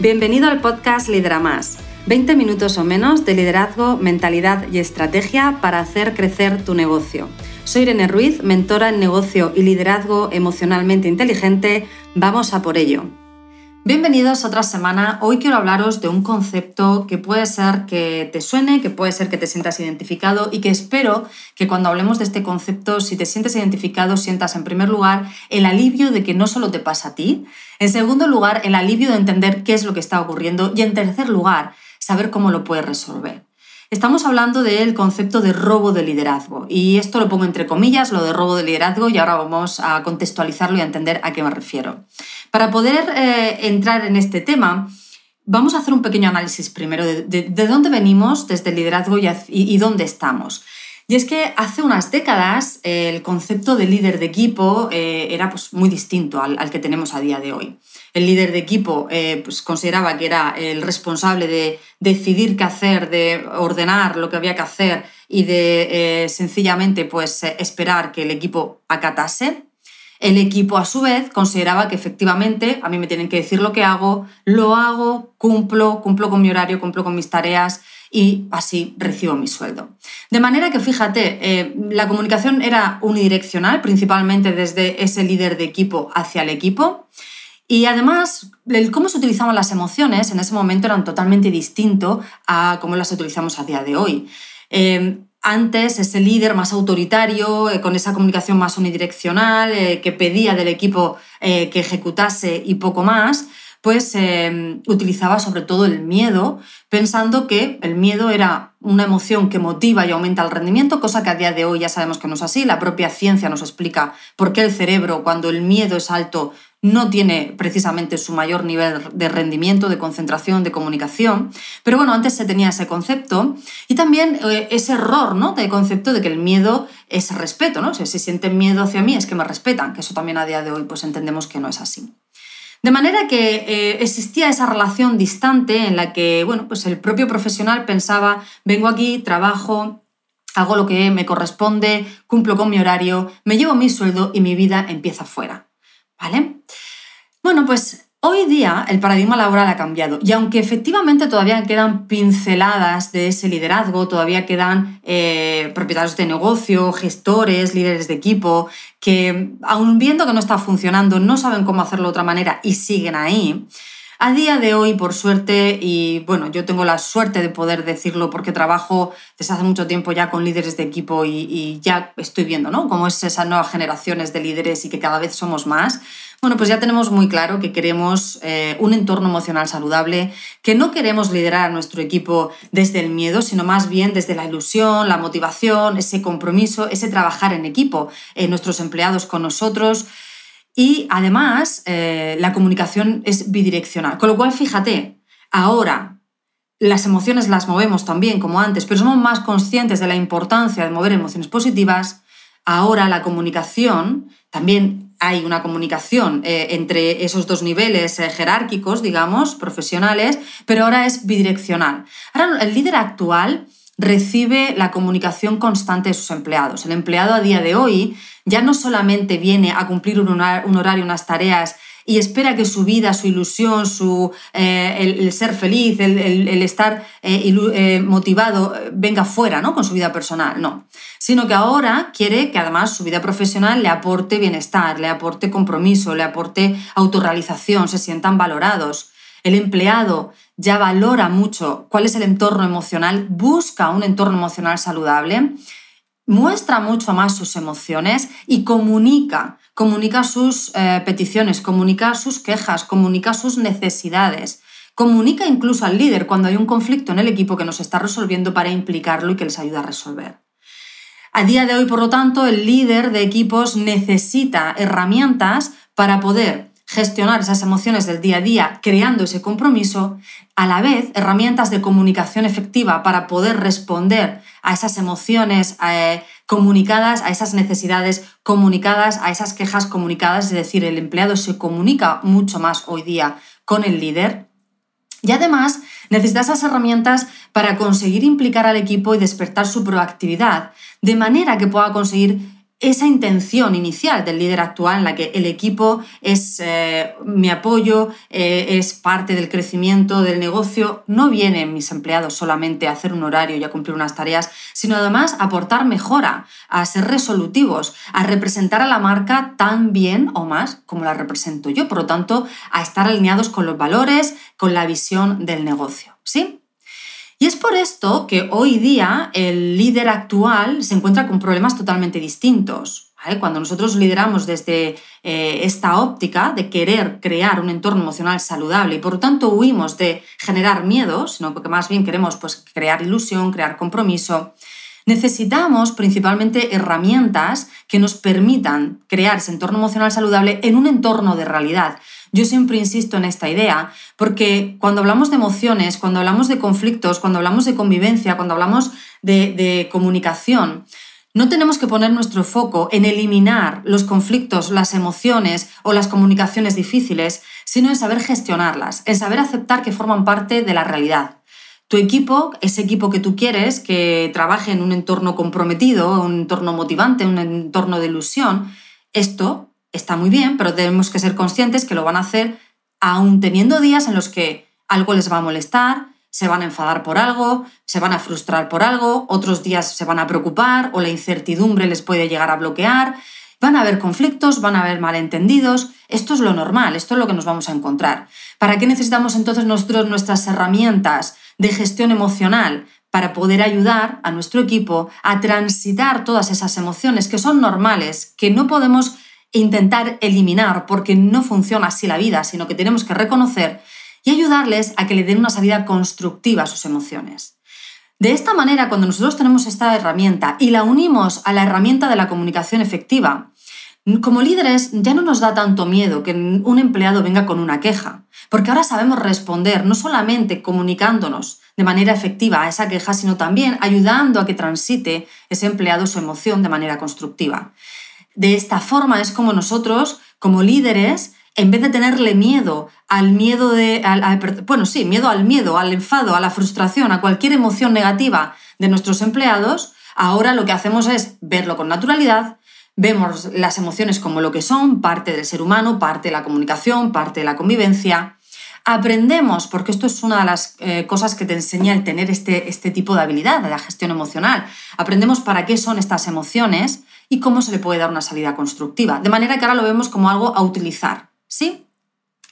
Bienvenido al podcast Lidera Más. 20 minutos o menos de liderazgo, mentalidad y estrategia para hacer crecer tu negocio. Soy Irene Ruiz, mentora en negocio y liderazgo emocionalmente inteligente. Vamos a por ello. Bienvenidos a otra semana. Hoy quiero hablaros de un concepto que puede ser que te suene, que puede ser que te sientas identificado y que espero que cuando hablemos de este concepto, si te sientes identificado, sientas en primer lugar el alivio de que no solo te pasa a ti, en segundo lugar el alivio de entender qué es lo que está ocurriendo y en tercer lugar saber cómo lo puedes resolver. Estamos hablando del concepto de robo de liderazgo y esto lo pongo entre comillas, lo de robo de liderazgo y ahora vamos a contextualizarlo y a entender a qué me refiero. Para poder eh, entrar en este tema, vamos a hacer un pequeño análisis primero de, dónde venimos desde el liderazgo y, dónde estamos. Y es que hace unas décadas el concepto de líder de equipo eh, era pues, muy distinto al, que tenemos a día de hoy el líder de equipo eh, pues consideraba que era el responsable de decidir qué hacer, de ordenar lo que había que hacer y de eh, sencillamente pues, eh, esperar que el equipo acatase. El equipo, a su vez, consideraba que efectivamente a mí me tienen que decir lo que hago, lo hago, cumplo, cumplo con mi horario, cumplo con mis tareas y así recibo mi sueldo. De manera que, fíjate, la comunicación era unidireccional, principalmente desde ese líder de equipo hacia el equipo. Y además, el cómo se utilizaban las emociones en ese momento eran totalmente distinto a cómo las utilizamos a día de hoy. Em, antes, ese líder más autoritario, eh, con esa comunicación más unidireccional, eh, que pedía del equipo eh, que ejecutase y poco más, pues em, utilizaba sobre todo el miedo, pensando que el miedo era una emoción que motiva y aumenta el rendimiento, cosa que a día de hoy ya sabemos que no es así. La propia ciencia nos explica por qué el cerebro, cuando el miedo es alto, no tiene precisamente su mayor nivel de rendimiento, de concentración, de comunicación. Pero bueno, antes se tenía ese concepto y también eh, ese error ¿no? de concepto de que el miedo es respeto, ¿no? si sienten miedo hacia mí es que me respetan, que eso también a día de hoy pues entendemos que no es así. De manera que eh, existía esa relación distante en la que bueno, pues el propio profesional pensaba, vengo aquí, trabajo, hago lo que me corresponde, cumplo con mi horario, me llevo mi sueldo y mi vida empieza fuera. ¿Vale? Bueno, pues hoy día el paradigma laboral ha cambiado y aunque efectivamente todavía quedan pinceladas de ese liderazgo, todavía quedan eh, propietarios de negocio, gestores, líderes de equipo, que aun viendo que no está funcionando, no saben cómo hacerlo de otra manera y siguen ahí, a día de hoy, por suerte, y bueno, yo tengo la suerte de poder decirlo porque trabajo desde hace mucho tiempo ya con líderes de equipo y, ya estoy viendo, ¿no? Cómo es esas nuevas generaciones de líderes y que cada vez somos más. Bueno, pues ya tenemos muy claro que queremos eh, un entorno emocional saludable, que no queremos liderar a nuestro equipo desde el miedo, sino más bien desde la ilusión, la motivación, ese compromiso, ese trabajar en equipo, eh, nuestros empleados con nosotros. Y además, eh, la comunicación es bidireccional. Con lo cual, fíjate, ahora las emociones las movemos también como antes, pero somos más conscientes de la importancia de mover emociones positivas. Ahora la comunicación, también hay una comunicación eh, entre esos dos niveles eh, jerárquicos, digamos, profesionales, pero ahora es bidireccional. Ahora el líder actual recibe la comunicación constante de sus empleados. El empleado a día de hoy ya no solamente viene a cumplir un horario, unas tareas y espera que su vida, su ilusión, su, eh, el, ser feliz, el, estar eh, eh, motivado venga fuera ¿no? con su vida personal, no. Sino que ahora quiere que además su vida profesional le aporte bienestar, le aporte compromiso, le aporte autorrealización, se sientan valorados. El empleado ya valora mucho cuál es el entorno emocional, busca un entorno emocional saludable, muestra mucho más sus emociones y comunica, comunica sus eh, peticiones, comunica sus quejas, comunica sus necesidades. Comunica incluso al líder cuando hay un conflicto en el equipo que nos está resolviendo para implicarlo y que les ayuda a resolver. A día de hoy, por lo tanto, el líder de equipos necesita herramientas para poder gestionar esas emociones del día a día creando ese compromiso, a la vez herramientas de comunicación efectiva para poder responder a esas emociones eh, comunicadas, a esas necesidades comunicadas, a esas quejas comunicadas, es decir, el empleado se comunica mucho más hoy día con el líder. Y además necesita esas herramientas para conseguir implicar al equipo y despertar su proactividad, de manera que pueda conseguir esa intención inicial del líder actual en la que el equipo es eh, mi apoyo, eh, es parte del crecimiento del negocio, no vienen mis empleados solamente a hacer un horario y a cumplir unas tareas, sino además a aportar mejora, a ser resolutivos, a representar a la marca tan bien o más como la represento yo, por lo tanto, a estar alineados con los valores, con la visión del negocio. ¿Sí? Y es por esto que hoy día el líder actual se encuentra con problemas totalmente distintos. Cuando nosotros lideramos desde eh, esta óptica de querer crear un entorno emocional saludable y por lo tanto huimos de generar miedo, sino que más bien queremos pues, crear ilusión, crear compromiso, necesitamos principalmente herramientas que nos permitan crear ese entorno emocional saludable en un entorno de realidad. Yo siempre insisto en esta idea, porque cuando hablamos de emociones, cuando hablamos de conflictos, cuando hablamos de convivencia, cuando hablamos de, comunicación, no tenemos que poner nuestro foco en eliminar los conflictos, las emociones o las comunicaciones difíciles, sino en saber gestionarlas, en saber aceptar que forman parte de la realidad. Tu equipo, ese equipo que tú quieres, que trabaje en un entorno comprometido, un entorno motivante, un entorno de ilusión, esto está muy bien, pero tenemos que ser conscientes que lo van a hacer aún teniendo días en los que algo les va a molestar, se van a enfadar por algo, se van a frustrar por algo, otros días se van a preocupar o la incertidumbre les puede llegar a bloquear, van a haber conflictos, van a haber malentendidos, esto es lo normal, esto es lo que nos vamos a encontrar. ¿Para qué necesitamos entonces nuestras herramientas de gestión emocional? Para poder ayudar a nuestro equipo a transitar todas esas emociones que son normales, que no podemos intentar eliminar porque no funciona así la vida, sino que tenemos que reconocer y ayudarles a que le den una salida constructiva a sus emociones. De esta manera, cuando nosotros tenemos esta herramienta y la unimos a la herramienta de la comunicación efectiva, como líderes ya no nos da tanto miedo que un empleado venga con una queja, porque ahora sabemos responder no solamente comunicándonos de manera efectiva a esa queja, sino también ayudando a que transite ese empleado su emoción de manera constructiva. De esta forma es como nosotros, como líderes, en vez de tenerle miedo al miedo de, bueno, sí, miedo al miedo, al enfado, a la frustración, a cualquier emoción negativa de nuestros empleados, ahora lo que hacemos es verlo con naturalidad, vemos las emociones como lo que son, parte del ser humano, parte de la comunicación, parte de la convivencia. Aprendemos, porque esto es una de las eh, cosas que te enseña el tener este, este tipo de habilidad de la gestión emocional. Aprendemos para qué son estas emociones y cómo se le puede dar una salida constructiva. De manera que ahora lo vemos como algo a utilizar, ¿sí?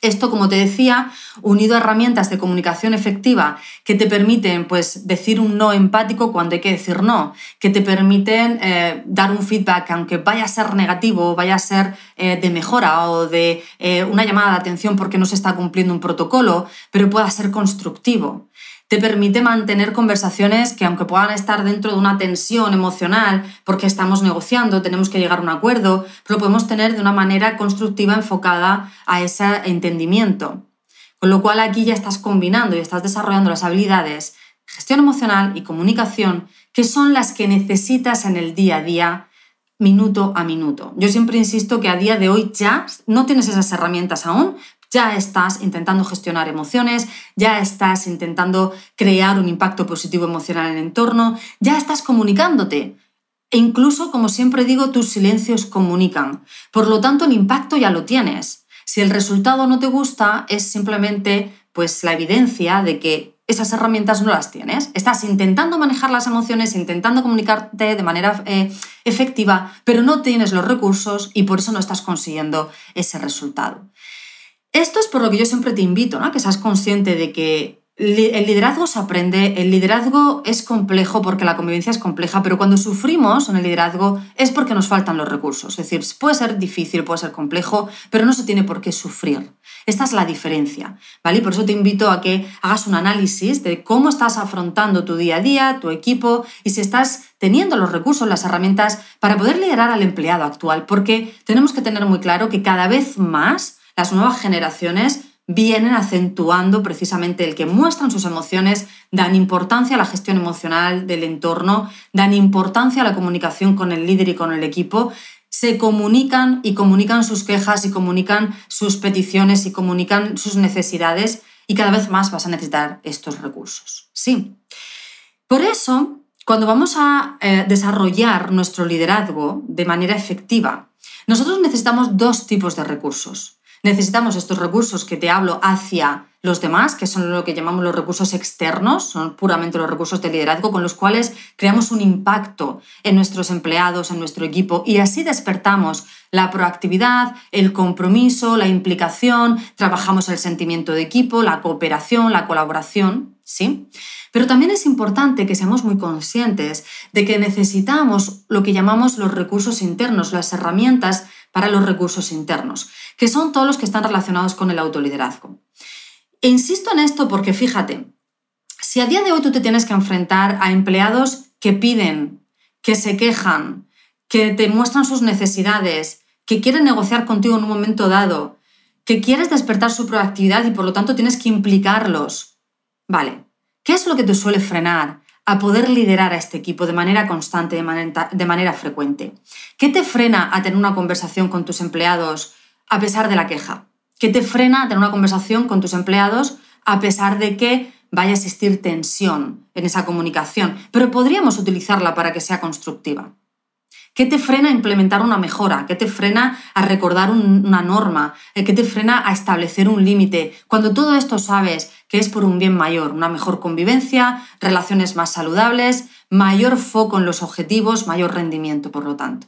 Esto, como te decía, unido a herramientas de comunicación efectiva que te permiten pues, decir un no empático cuando hay que decir no, que te permiten eh, dar un feedback, aunque vaya a ser negativo, vaya a ser eh, de mejora o de eh, una llamada de atención porque no se está cumpliendo un protocolo, pero pueda ser constructivo te permite mantener conversaciones que aunque puedan estar dentro de una tensión emocional, porque estamos negociando, tenemos que llegar a un acuerdo, lo podemos tener de una manera constructiva enfocada a ese entendimiento. Con lo cual aquí ya estás combinando y estás desarrollando las habilidades gestión emocional y comunicación, que son las que necesitas en el día a día, minuto a minuto. Yo siempre insisto que a día de hoy ya no tienes esas herramientas aún, ya estás intentando gestionar emociones, ya estás intentando crear un impacto positivo emocional en el entorno, ya estás comunicándote. E incluso, como siempre digo, tus silencios comunican. Por lo tanto, el impacto ya lo tienes. Si el resultado no te gusta, es simplemente pues, la evidencia de que esas herramientas no las tienes. Estás intentando manejar las emociones, intentando comunicarte de manera eh, efectiva, pero no tienes los recursos y por eso no estás consiguiendo ese resultado. Esto es por lo que yo siempre te invito, ¿no? que seas consciente de que el liderazgo se aprende, el liderazgo es complejo porque la convivencia es compleja, pero cuando sufrimos en el liderazgo es porque nos faltan los recursos. Es decir, puede ser difícil, puede ser complejo, pero no se tiene por qué sufrir. Esta es la diferencia, ¿vale? Y por eso te invito a que hagas un análisis de cómo estás afrontando tu día a día, tu equipo y si estás teniendo los recursos, las herramientas para poder liderar al empleado actual, porque tenemos que tener muy claro que cada vez más las nuevas generaciones vienen acentuando precisamente el que muestran sus emociones, dan importancia a la gestión emocional del entorno, dan importancia a la comunicación con el líder y con el equipo, se comunican y comunican sus quejas y comunican sus peticiones y comunican sus necesidades y cada vez más vas a necesitar estos recursos. Sí. Por eso, cuando vamos a eh, desarrollar nuestro liderazgo de manera efectiva, nosotros necesitamos dos tipos de recursos. Necesitamos estos recursos que te hablo hacia los demás, que son lo que llamamos los recursos externos, son puramente los recursos de liderazgo con los cuales creamos un impacto en nuestros empleados, en nuestro equipo y así despertamos la proactividad, el compromiso, la implicación, trabajamos el sentimiento de equipo, la cooperación, la colaboración, ¿sí? Pero también es importante que seamos muy conscientes de que necesitamos lo que llamamos los recursos internos, las herramientas para los recursos internos, que son todos los que están relacionados con el autoliderazgo. E insisto en esto porque fíjate, si a día de hoy tú te tienes que enfrentar a empleados que piden, que se quejan, que te muestran sus necesidades, que quieren negociar contigo en un momento dado, que quieres despertar su proactividad y por lo tanto tienes que implicarlos. Vale, ¿qué es lo que te suele frenar a poder liderar a este equipo de manera constante, de manera, frecuente? ¿Qué te frena a tener una conversación con tus empleados a pesar de la queja? ¿Qué te frena a tener una conversación con tus empleados a pesar de que vaya a existir tensión en esa comunicación? Pero podríamos utilizarla para que sea constructiva. ¿Qué te frena a implementar una mejora? ¿Qué te frena a recordar una norma? Eh, ¿Qué te frena a establecer un límite? Cuando todo esto sabes que es por un bien mayor, una mejor convivencia, relaciones más saludables, mayor foco en los objetivos, mayor rendimiento, por lo tanto.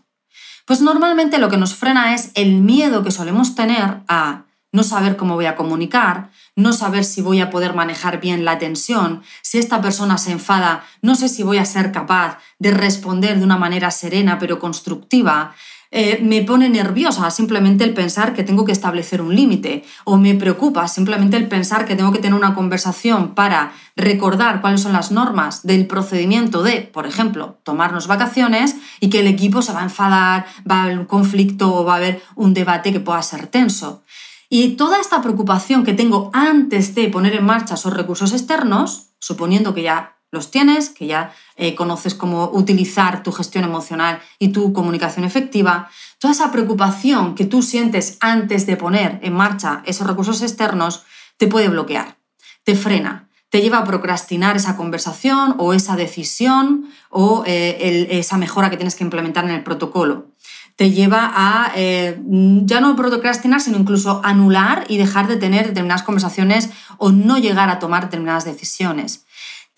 Pues normalmente lo que nos frena es el miedo que solemos tener a no saber cómo voy a comunicar, no saber si voy a poder manejar bien la tensión, si esta persona se enfada, no sé si voy a ser capaz de responder de una manera serena pero constructiva. Eh, me pone nerviosa simplemente el pensar que tengo que establecer un límite o me preocupa simplemente el pensar que tengo que tener una conversación para recordar cuáles son las normas del procedimiento de, por ejemplo, tomarnos vacaciones y que el equipo se va a enfadar, va a haber un conflicto o va a haber un debate que pueda ser tenso. Y toda esta preocupación que tengo antes de poner en marcha esos recursos externos, suponiendo que ya los tienes, que ya eh, conoces cómo utilizar tu gestión emocional y tu comunicación efectiva, toda esa preocupación que tú sientes antes de poner en marcha esos recursos externos te puede bloquear, te frena, te lleva a procrastinar esa conversación o esa decisión o eh, esa mejora que tienes que implementar en el protocolo te lleva a eh, ya no procrastinar, sino incluso anular y dejar de tener determinadas conversaciones o no llegar a tomar determinadas decisiones.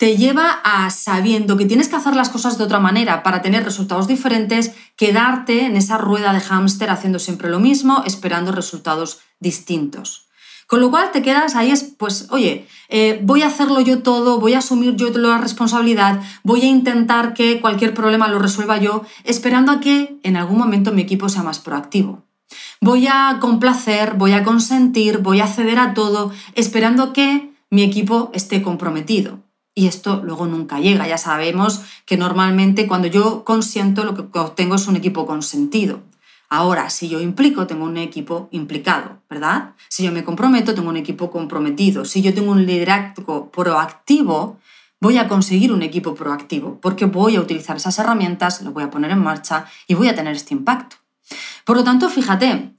Te lleva a, sabiendo que tienes que hacer las cosas de otra manera para tener resultados diferentes, quedarte en esa rueda de hámster haciendo siempre lo mismo, esperando resultados distintos. Con lo cual te quedas ahí, es, pues, oye, eh, voy a hacerlo yo todo, voy a asumir yo la responsabilidad, voy a intentar que cualquier problema lo resuelva yo, esperando a que en algún momento mi equipo sea más proactivo. Voy a complacer, voy a consentir, voy a ceder a todo, esperando que mi equipo esté comprometido. Y esto luego nunca llega. Ya sabemos que normalmente cuando yo consiento lo que obtengo es un equipo consentido. Ahora, si yo implico, tengo un equipo implicado, ¿verdad? Si yo me comprometo, tengo un equipo comprometido. Si yo tengo un liderazgo proactivo, voy a conseguir un equipo proactivo, porque voy a utilizar esas herramientas, lo voy a poner en marcha y voy a tener este impacto. Por lo tanto, fíjate,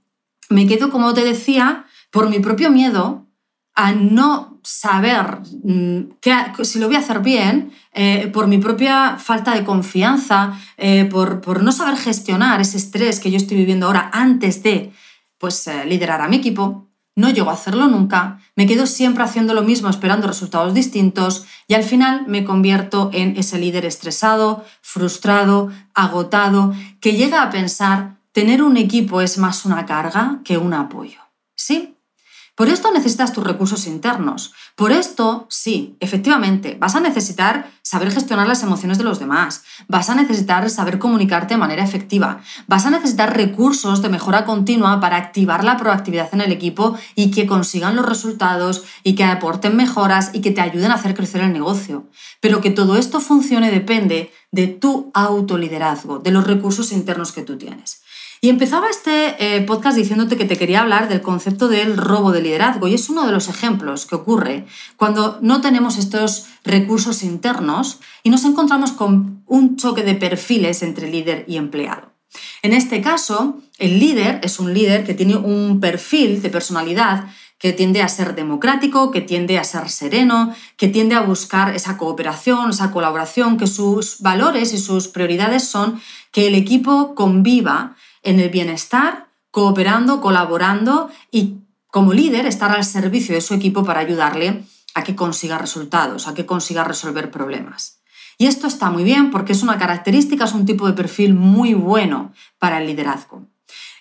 me quedo, como te decía, por mi propio miedo a no saber mm, si lo voy a hacer bien, eh, por mi propia falta de confianza, eh, por, no saber gestionar ese estrés que yo estoy viviendo ahora antes de pues, eh, liderar a mi equipo, no llego a hacerlo nunca, me quedo siempre haciendo lo mismo esperando resultados distintos y al final me convierto en ese líder estresado, frustrado, agotado, que llega a pensar tener un equipo es más una carga que un apoyo. ¿Sí? Por esto necesitas tus recursos internos. Por esto, sí, efectivamente, vas a necesitar saber gestionar las emociones de los demás, vas a necesitar saber comunicarte de manera efectiva, vas a necesitar recursos de mejora continua para activar la proactividad en el equipo y que consigan los resultados y que aporten mejoras y que te ayuden a hacer crecer el negocio. Pero que todo esto funcione depende de tu autoliderazgo, de los recursos internos que tú tienes. Y empezaba este eh, podcast diciéndote que te quería hablar del concepto del robo de liderazgo y es uno de los ejemplos que ocurre cuando no tenemos estos recursos internos y nos encontramos con un choque de perfiles entre líder y empleado. En este caso, el líder es un líder que tiene un perfil de personalidad que tiende a ser democrático, que tiende a ser sereno, que tiende a buscar esa cooperación, esa colaboración, que sus valores y sus prioridades son que el equipo conviva en el bienestar, cooperando, colaborando y como líder estar al servicio de su equipo para ayudarle a que consiga resultados, a que consiga resolver problemas. Y esto está muy bien porque es una característica, es un tipo de perfil muy bueno para el liderazgo.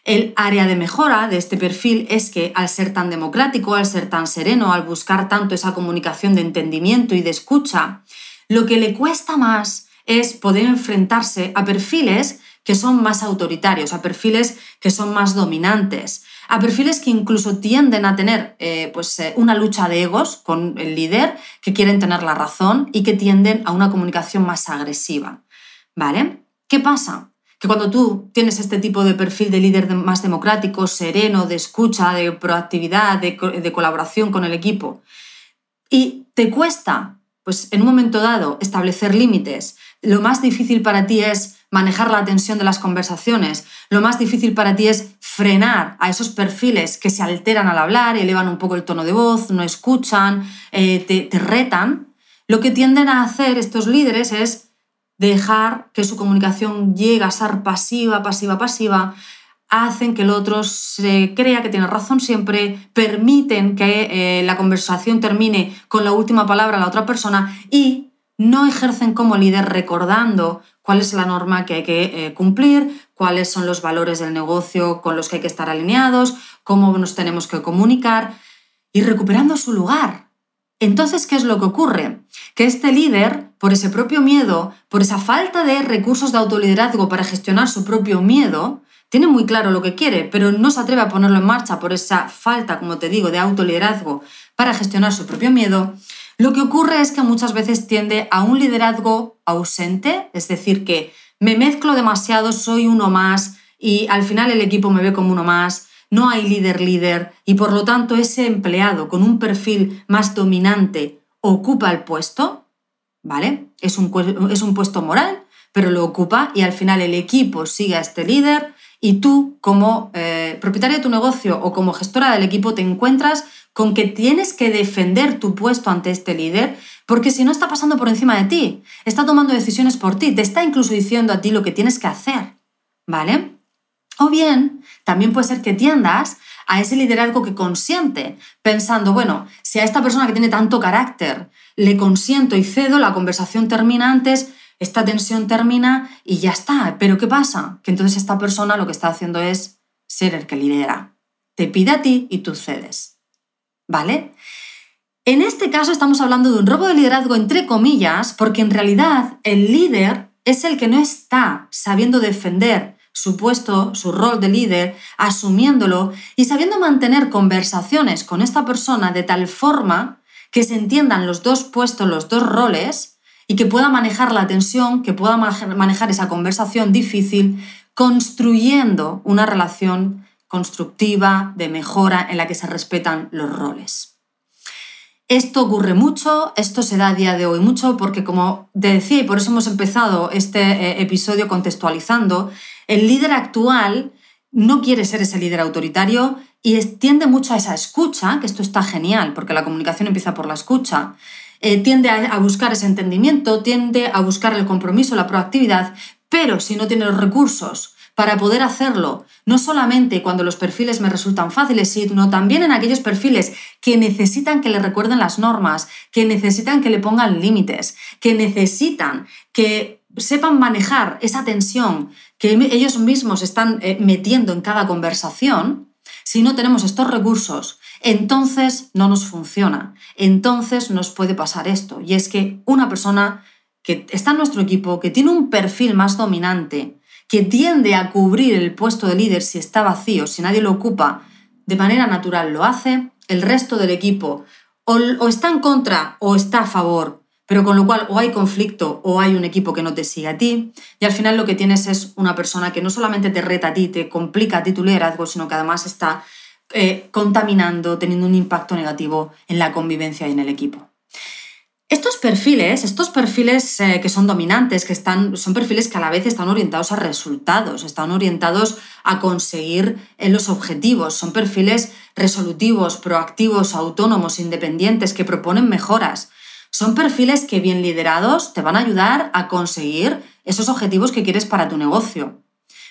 El área de mejora de este perfil es que al ser tan democrático, al ser tan sereno, al buscar tanto esa comunicación de entendimiento y de escucha, lo que le cuesta más es poder enfrentarse a perfiles que son más autoritarios, a perfiles que son más dominantes, a perfiles que incluso tienden a tener eh, pues, eh, una lucha de egos con el líder, que quieren tener la razón y que tienden a una comunicación más agresiva. ¿Vale? ¿Qué pasa? Que cuando tú tienes este tipo de perfil de líder más democrático, sereno, de escucha, de proactividad, de, de colaboración con el equipo, y te cuesta, pues en un momento dado, establecer límites, lo más difícil para ti es manejar la tensión de las conversaciones. Lo más difícil para ti es frenar a esos perfiles que se alteran al hablar, elevan un poco el tono de voz, no escuchan, eh, te, retan. Lo que tienden a hacer estos líderes es dejar que su comunicación llegue a ser pasiva, pasiva, pasiva, hacen que el otro se crea que tiene razón siempre, permiten que eh, la conversación termine con la última palabra a la otra persona y no ejercen como líder recordando cuál es la norma que hay que eh, cumplir, cuáles son los valores del negocio con los que hay que estar alineados, cómo nos tenemos que comunicar y recuperando su lugar. Entonces, ¿qué es lo que ocurre? Que este líder, por ese propio miedo, por esa falta de recursos de autoliderazgo para gestionar su propio miedo, tiene muy claro lo que quiere, pero no se atreve a ponerlo en marcha por esa falta, como te digo, de autoliderazgo para gestionar su propio miedo, lo que ocurre es que muchas veces tiende a un liderazgo ausente, es decir, que me mezclo demasiado, soy uno más y al final el equipo me ve como uno más, no hay líder líder y por lo tanto ese empleado con un perfil más dominante ocupa el puesto, ¿vale? Es un, es un puesto moral, pero lo ocupa y al final el equipo sigue a este líder y tú como eh, propietario de tu negocio o como gestora del equipo te encuentras con que tienes que defender tu puesto ante este líder, porque si no está pasando por encima de ti, está tomando decisiones por ti, te está incluso diciendo a ti lo que tienes que hacer, ¿vale? O bien, también puede ser que tiendas a ese liderazgo que consiente, pensando, bueno, si a esta persona que tiene tanto carácter le consiento y cedo, la conversación termina antes, esta tensión termina y ya está. Pero ¿qué pasa? Que entonces esta persona lo que está haciendo es ser el que lidera. Te pide a ti y tú cedes. ¿Vale? En este caso estamos hablando de un robo de liderazgo entre comillas, porque en realidad el líder es el que no está sabiendo defender su puesto, su rol de líder, asumiéndolo y sabiendo mantener conversaciones con esta persona de tal forma que se entiendan los dos puestos, los dos roles, y que pueda manejar la tensión, que pueda manejar esa conversación difícil, construyendo una relación constructiva, de mejora, en la que se respetan los roles. Esto ocurre mucho, esto se da a día de hoy mucho porque como te decía y por eso hemos empezado este eh, episodio contextualizando, el líder actual no quiere ser ese líder autoritario y tiende mucho a esa escucha, que esto está genial porque la comunicación empieza por la escucha, eh, tiende a buscar ese entendimiento, tiende a buscar el compromiso, la proactividad, pero si no tiene los recursos para poder hacerlo, no solamente cuando los perfiles me resultan fáciles, sino también en aquellos perfiles que necesitan que le recuerden las normas, que necesitan que le pongan límites, que necesitan que sepan manejar esa tensión que ellos mismos están eh, metiendo en cada conversación, si no tenemos estos recursos, entonces no nos funciona. Entonces nos puede pasar esto. Y es que una persona que está en nuestro equipo, que tiene un perfil más dominante, que tiende a cubrir el puesto de líder si está vacío, si nadie lo ocupa, de manera natural lo hace, el resto del equipo o, está en contra o está a favor, pero con lo cual o hay conflicto o hay un equipo que no te sigue a ti, y al final lo que tienes es una persona que no solamente te reta a ti, te complica a ti tu liderazgo, sino que además está eh, contaminando, teniendo un impacto negativo en la convivencia y en el equipo. Estos perfiles, estos perfiles eh, que son dominantes, que están, son perfiles que a la vez están orientados a resultados, están orientados a conseguir eh, los objetivos, son perfiles resolutivos, proactivos, autónomos, independientes, que proponen mejoras. Son perfiles que bien liderados te van a ayudar a conseguir esos objetivos que quieres para tu negocio.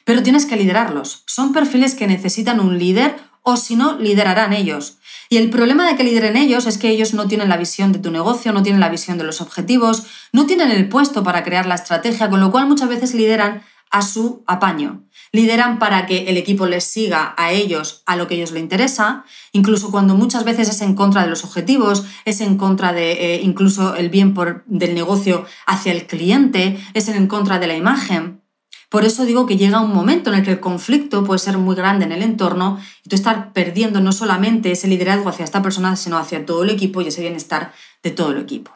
Pero tienes que liderarlos. Son perfiles que necesitan un líder o si no, liderarán ellos. Y el problema de que lideren ellos es que ellos no tienen la visión de tu negocio, no tienen la visión de los objetivos, no tienen el puesto para crear la estrategia, con lo cual muchas veces lideran a su apaño. Lideran para que el equipo les siga a ellos a lo que a ellos les interesa, incluso cuando muchas veces es en contra de los objetivos, es en contra de eh, incluso el bien por, del negocio hacia el cliente, es en contra de la imagen. Por eso digo que llega un momento en el que el conflicto puede ser muy grande en el entorno y tú estar perdiendo no solamente ese liderazgo hacia esta persona, sino hacia todo el equipo y ese bienestar de todo el equipo.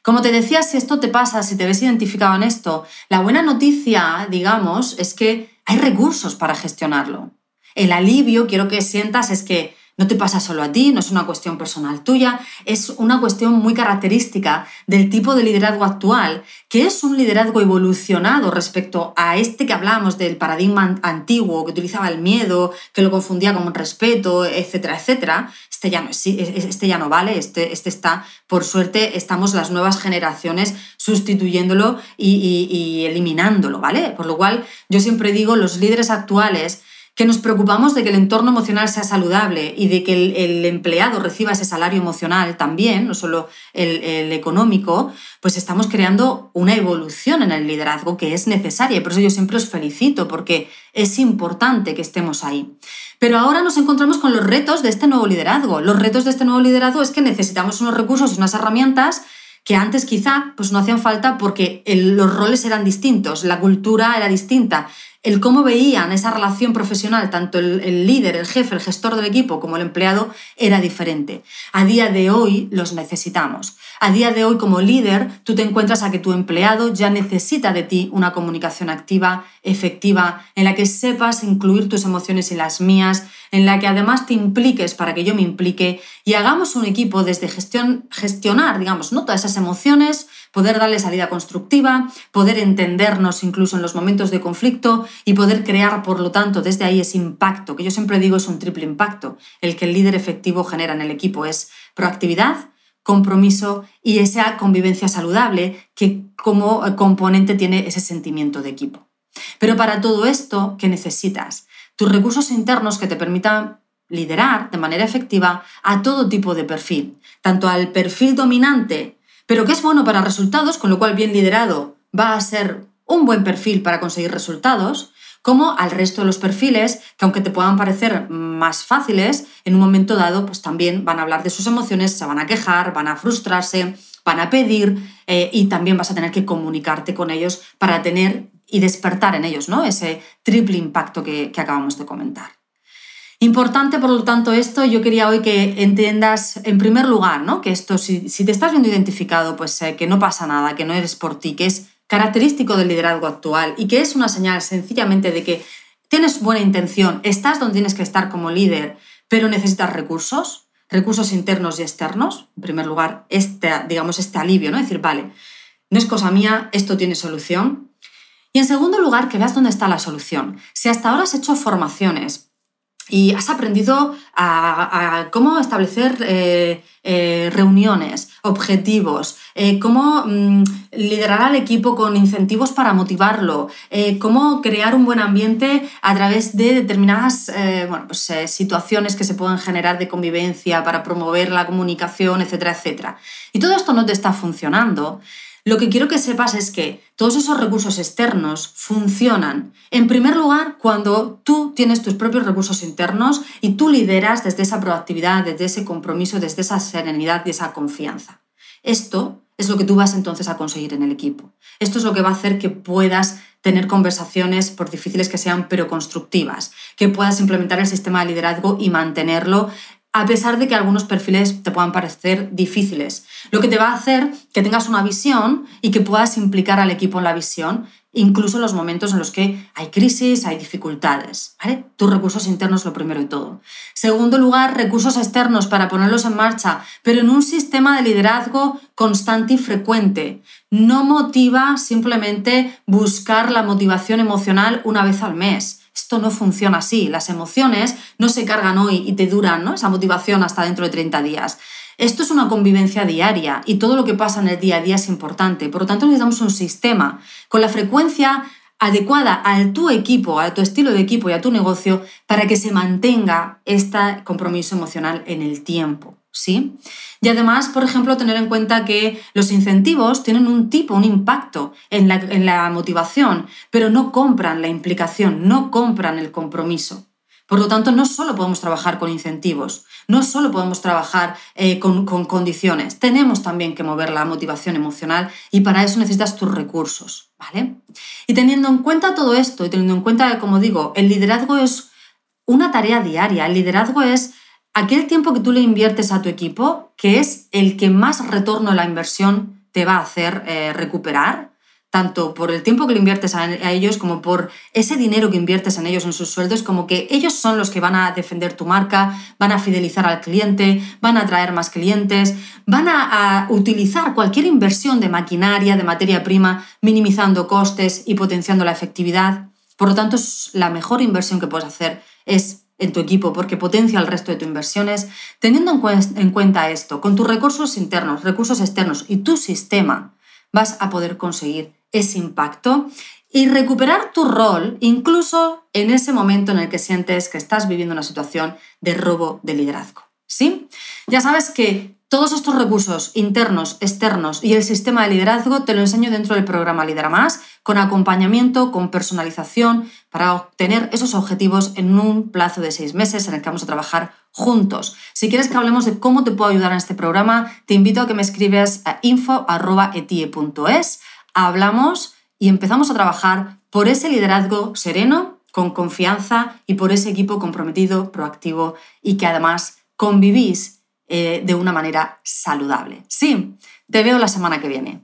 Como te decía, si esto te pasa, si te ves identificado en esto, la buena noticia, digamos, es que hay recursos para gestionarlo. El alivio, quiero que sientas, es que no te pasa solo a ti, no es una cuestión personal tuya, es una cuestión muy característica del tipo de liderazgo actual, que es un liderazgo evolucionado respecto a este que hablábamos del paradigma antiguo, que utilizaba el miedo, que lo confundía con respeto, etcétera, etcétera. Este ya no, este ya no vale, este, este está, por suerte, estamos las nuevas generaciones sustituyéndolo y, y eliminándolo, ¿vale? Por lo cual, yo siempre digo, los líderes actuales, que nos preocupamos de que el entorno emocional sea saludable y de que el, empleado reciba ese salario emocional también, no solo el, económico, pues estamos creando una evolución en el liderazgo que es necesaria y por eso yo siempre os felicito porque es importante que estemos ahí. Pero ahora nos encontramos con los retos de este nuevo liderazgo. Los retos de este nuevo liderazgo es que necesitamos unos recursos y unas herramientas que antes quizá pues no hacían falta porque los roles eran distintos, la cultura era distinta, el cómo veían esa relación profesional, tanto el, líder, el jefe, el gestor del equipo como el empleado, era diferente. A día de hoy los necesitamos. A día de hoy como líder, tú te encuentras a que tu empleado ya necesita de ti una comunicación activa, efectiva, en la que sepas incluir tus emociones y las mías, en la que además te impliques para que yo me implique y hagamos un equipo desde gestión, gestionar, digamos, ¿no? todas esas emociones, poder darle salida constructiva, poder entendernos incluso en los momentos de conflicto y poder crear, por lo tanto, desde ahí ese impacto, que yo siempre digo es un triple impacto. El que el líder efectivo genera en el equipo es proactividad, compromiso y esa convivencia saludable que como componente tiene ese sentimiento de equipo. Pero para todo esto, ¿qué necesitas? Tus recursos internos que te permitan liderar de manera efectiva a todo tipo de perfil, tanto al perfil dominante pero que es bueno para resultados, con lo cual bien liderado va a ser un buen perfil para conseguir resultados, como al resto de los perfiles que aunque te puedan parecer más fáciles, en un momento dado pues también van a hablar de sus emociones, se van a quejar, van a frustrarse, van a pedir eh, y también vas a tener que comunicarte con ellos para tener y despertar en ellos ¿no? ese triple impacto que acabamos de comentar. Importante, por lo tanto, esto yo quería hoy que entiendas, en primer lugar, ¿no? que esto, si, te estás viendo identificado, pues eh, que no pasa nada, que no eres por ti, que es característico del liderazgo actual y que es una señal sencillamente de que tienes buena intención, estás donde tienes que estar como líder, pero necesitas recursos, recursos internos y externos. En primer lugar, este, digamos, este alivio, ¿no? decir, vale, no es cosa mía, esto tiene solución. Y en segundo lugar, que veas dónde está la solución. Si hasta ahora has hecho formaciones y has aprendido a, cómo establecer eh, eh, reuniones, objetivos, eh, cómo mm, liderar al equipo con incentivos para motivarlo, cómo crear un buen ambiente a través de determinadas pues, situaciones que se pueden generar de convivencia para promover la comunicación, etcétera, etcétera. Y todo esto no te está funcionando. Lo que quiero que sepas es que todos esos recursos externos funcionan, en primer lugar, cuando tú tienes tus propios recursos internos y tú lideras desde esa proactividad, desde ese compromiso, desde esa serenidad y esa confianza. Esto es lo que tú vas entonces a conseguir en el equipo. Esto es lo que va a hacer que puedas tener conversaciones, por difíciles que sean, pero constructivas, que puedas implementar el sistema de liderazgo y mantenerlo a pesar de que algunos perfiles te puedan parecer difíciles. Lo que te va a hacer que tengas una visión y que puedas implicar al equipo en la visión, incluso en los momentos en los que hay crisis, hay dificultades. Tus recursos internos lo primero de todo. Segundo lugar, recursos externos para ponerlos en marcha, pero en un sistema de liderazgo constante y frecuente. No motiva simplemente buscar la motivación emocional una vez al mes esto no funciona así. Las emociones no se cargan hoy y te duran ¿no? esa motivación hasta dentro de 30 días. Esto es una convivencia diaria y todo lo que pasa en el día a día es importante. Por lo tanto, necesitamos un sistema con la frecuencia adecuada a tu equipo, a tu estilo de equipo y a tu negocio para que se mantenga este compromiso emocional en el tiempo. ¿sí? Y además, por ejemplo, tener en cuenta que los incentivos tienen un tipo, un impacto en la, motivación, pero no compran la implicación, no compran el compromiso. Por lo tanto, no solo podemos trabajar con incentivos, no solo podemos trabajar eh, con, con, condiciones, tenemos también que mover la motivación emocional y para eso necesitas tus recursos, ¿vale? Y teniendo en cuenta todo esto y teniendo en cuenta, como digo, el liderazgo es una tarea diaria, el liderazgo es aquel tiempo que tú le inviertes a tu equipo, que es el que más retorno a la inversión te va a hacer eh, recuperar, tanto por el tiempo que le inviertes a, ellos como por ese dinero que inviertes en ellos, en sus sueldos, como que ellos son los que van a defender tu marca, van a fidelizar al cliente, van a atraer más clientes, van a utilizar cualquier inversión de maquinaria, de materia prima, minimizando costes y potenciando la efectividad. Por lo tanto, la mejor inversión que puedes hacer es en tu equipo porque potencia el resto de tus inversiones, teniendo en, cuenta esto, con tus recursos internos, recursos externos y tu sistema, vas a poder conseguir ese impacto y recuperar tu rol incluso en ese momento en el que sientes que estás viviendo una situación de robo de liderazgo. ¿Sí? Ya sabes que todos estos recursos internos, externos y el sistema de liderazgo te lo enseño dentro del programa Lidera Más, con acompañamiento, con personalización, para obtener esos objetivos en un plazo de seis meses en el que vamos a trabajar juntos. Si quieres que hablemos de cómo te puedo ayudar en este programa, te invito a que me escribes a info.etie.es, hablamos y empezamos a trabajar por ese liderazgo sereno, con confianza y por ese equipo comprometido, proactivo y que además convivís eh, de una manera saludable. Sí, te veo la semana que viene.